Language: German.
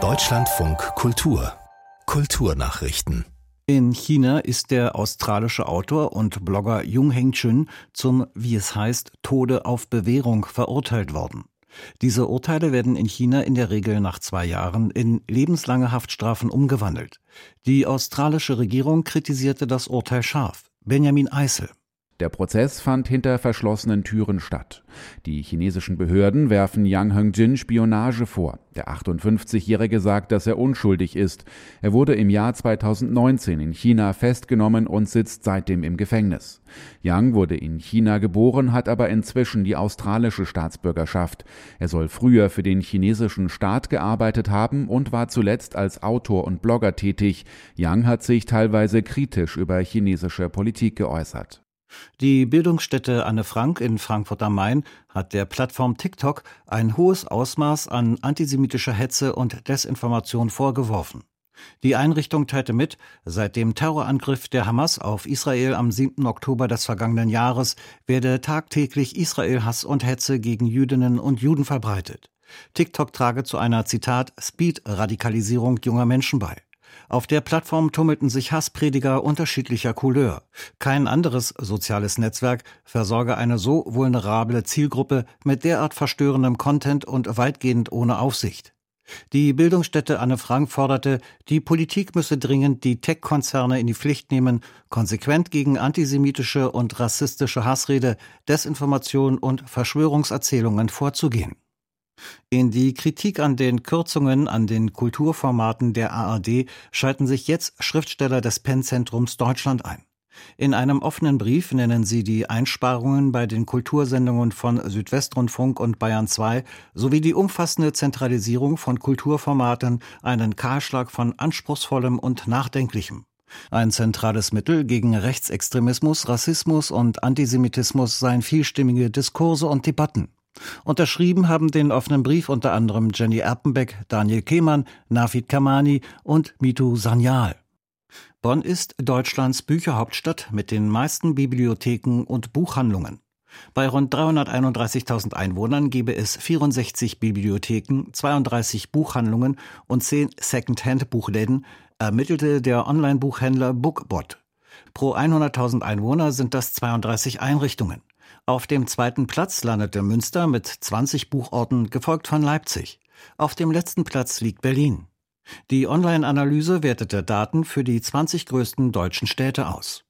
Deutschlandfunk Kultur Kulturnachrichten in China ist der australische Autor und Blogger Jung Heng-chun zum, wie es heißt, Tode auf Bewährung verurteilt worden. Diese Urteile werden in China in der Regel nach zwei Jahren in lebenslange Haftstrafen umgewandelt. Die australische Regierung kritisierte das Urteil scharf. Benjamin Eisel. Der Prozess fand hinter verschlossenen Türen statt. Die chinesischen Behörden werfen Yang Hengjin Spionage vor. Der 58-Jährige sagt, dass er unschuldig ist. Er wurde im Jahr 2019 in China festgenommen und sitzt seitdem im Gefängnis. Yang wurde in China geboren, hat aber inzwischen die australische Staatsbürgerschaft. Er soll früher für den chinesischen Staat gearbeitet haben und war zuletzt als Autor und Blogger tätig. Yang hat sich teilweise kritisch über chinesische Politik geäußert. Die Bildungsstätte Anne Frank in Frankfurt am Main hat der Plattform TikTok ein hohes Ausmaß an antisemitischer Hetze und Desinformation vorgeworfen. Die Einrichtung teilte mit, seit dem Terrorangriff der Hamas auf Israel am 7. Oktober des vergangenen Jahres werde tagtäglich Israel-Hass und Hetze gegen Jüdinnen und Juden verbreitet. TikTok trage zu einer Zitat Speed-Radikalisierung junger Menschen bei. Auf der Plattform tummelten sich Hassprediger unterschiedlicher Couleur. Kein anderes soziales Netzwerk versorge eine so vulnerable Zielgruppe mit derart verstörendem Content und weitgehend ohne Aufsicht. Die Bildungsstätte Anne Frank forderte, die Politik müsse dringend die Tech-Konzerne in die Pflicht nehmen, konsequent gegen antisemitische und rassistische Hassrede, Desinformation und Verschwörungserzählungen vorzugehen. In die Kritik an den Kürzungen an den Kulturformaten der ARD schalten sich jetzt Schriftsteller des Pennzentrums Deutschland ein. In einem offenen Brief nennen sie die Einsparungen bei den Kultursendungen von Südwestrundfunk und Bayern 2 sowie die umfassende Zentralisierung von Kulturformaten einen Kahlschlag von anspruchsvollem und nachdenklichem. Ein zentrales Mittel gegen Rechtsextremismus, Rassismus und Antisemitismus seien vielstimmige Diskurse und Debatten. Unterschrieben haben den offenen Brief unter anderem Jenny Erpenbeck, Daniel Kehmann, Nafid Kamani und Mitu Sanyal. Bonn ist Deutschlands Bücherhauptstadt mit den meisten Bibliotheken und Buchhandlungen. Bei rund 331.000 Einwohnern gebe es 64 Bibliotheken, 32 Buchhandlungen und 10 Second-Hand-Buchläden, ermittelte der Online-Buchhändler Bookbot. Pro 100.000 Einwohner sind das 32 Einrichtungen. Auf dem zweiten Platz landete Münster mit 20 Buchorten, gefolgt von Leipzig. Auf dem letzten Platz liegt Berlin. Die Online-Analyse wertete Daten für die 20 größten deutschen Städte aus.